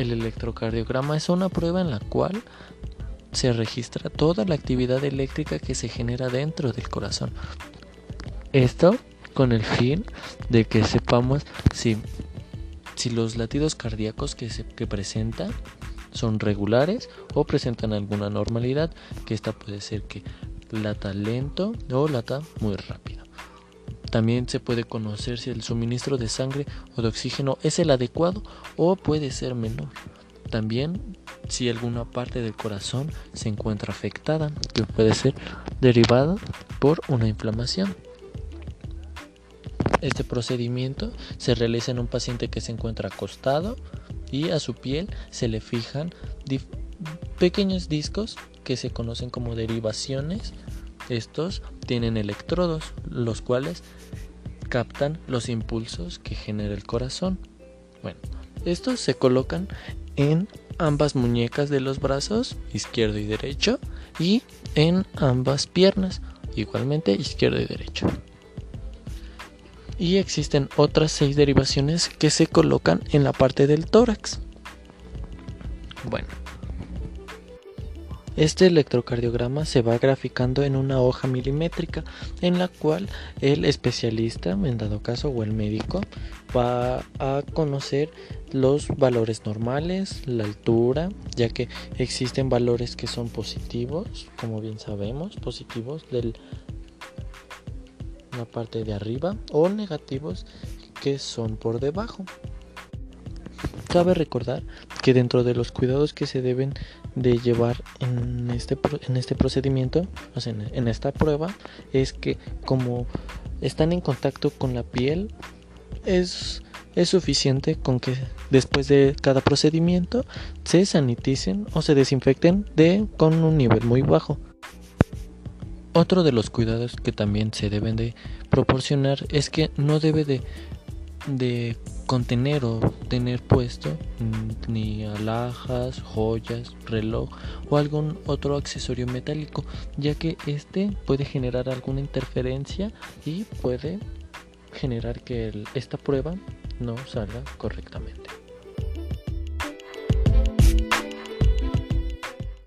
El electrocardiograma es una prueba en la cual se registra toda la actividad eléctrica que se genera dentro del corazón. Esto con el fin de que sepamos si, si los latidos cardíacos que, se, que presentan son regulares o presentan alguna normalidad, que esta puede ser que lata lento o lata muy rápido. También se puede conocer si el suministro de sangre o de oxígeno es el adecuado o puede ser menor. También si alguna parte del corazón se encuentra afectada, que puede ser derivada por una inflamación. Este procedimiento se realiza en un paciente que se encuentra acostado y a su piel se le fijan pequeños discos que se conocen como derivaciones. Estos tienen electrodos, los cuales captan los impulsos que genera el corazón. Bueno, estos se colocan en ambas muñecas de los brazos, izquierdo y derecho, y en ambas piernas, igualmente izquierdo y derecho. Y existen otras seis derivaciones que se colocan en la parte del tórax. Bueno, este electrocardiograma se va graficando en una hoja milimétrica en la cual el especialista, en dado caso, o el médico, va a conocer los valores normales, la altura, ya que existen valores que son positivos, como bien sabemos, positivos de la parte de arriba o negativos que son por debajo. Cabe recordar que dentro de los cuidados que se deben de llevar en este, en este procedimiento, o sea, en esta prueba, es que como están en contacto con la piel, es, es suficiente con que después de cada procedimiento se saniticen o se desinfecten de, con un nivel muy bajo. Otro de los cuidados que también se deben de proporcionar es que no debe de, de contener o tener puesto mm, ni alhajas, joyas, reloj o algún otro accesorio metálico, ya que este puede generar alguna interferencia y puede generar que esta prueba no salga correctamente.